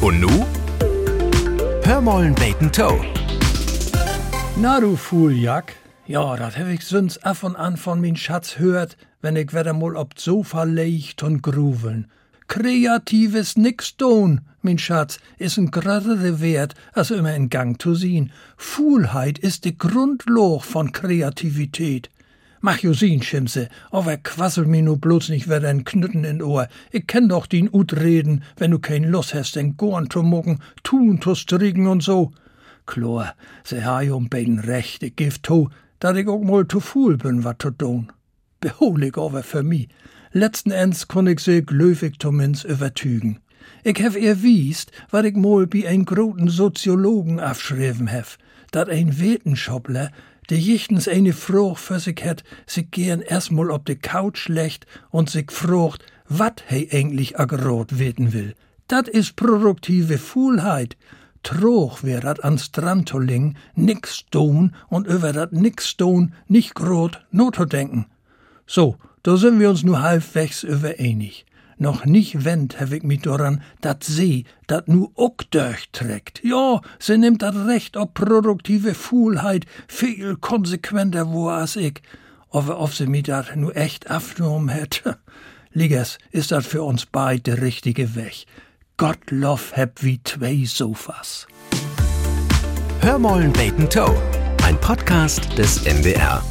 Und nu? Hörmollen Bacon Toe. Na du Fuhljack, ja, dat hab ich sonst af und an von min Schatz hört, wenn ich wieder mal ob Sofa leicht und gruveln. Kreatives nix tun, min Schatz, is ein größere Wert, als immer in Gang zu sehen. Fuhlheit ist die Grundloch von Kreativität. Mach jo sehen, Schimse, aber quassel mir nu bloß nicht wieder ein Knütten in Ohr. Ich kenn doch den Ut reden, wenn du kein Lust hast, den Gorn zu mucken, tun zu strigen und so. Chlor, se ha jo beiden recht, ich gif to, dat ich auch mal zu fuhl bin, wat zu tun. Beholig aber für mi. Letzten Ends kon ich se glöwig zumindest übertügen. Ich hef ihr wiest, wat ich mal bi ein groten Soziologen afschriven hef, dat ein Wetenschoppler de jichtens eine Frucht für sich het, sich gern erstmal ob de Couch lecht und sich frucht, wat he eigentlich agerot weten will. Dat is produktive Fuhlheit. Troch wär dat an lingen, nix tun und über dat nix tun nicht grot not zu denken. So, da sind wir uns nur halbwegs übereinig. Noch nicht wend ich mich daran, dat sie dat nu ook durchträgt. Ja, sie nimmt dat Recht ob produktive Fuhlheit viel konsequenter wo als ich. Aber ob sie mich dat nu echt afgenommen hätte. Liggers, ist dat für uns beid der richtige Weg. Gott love heb wie zwei Sofas. Hörmollen Bacon Toe. Ein Podcast des NDR.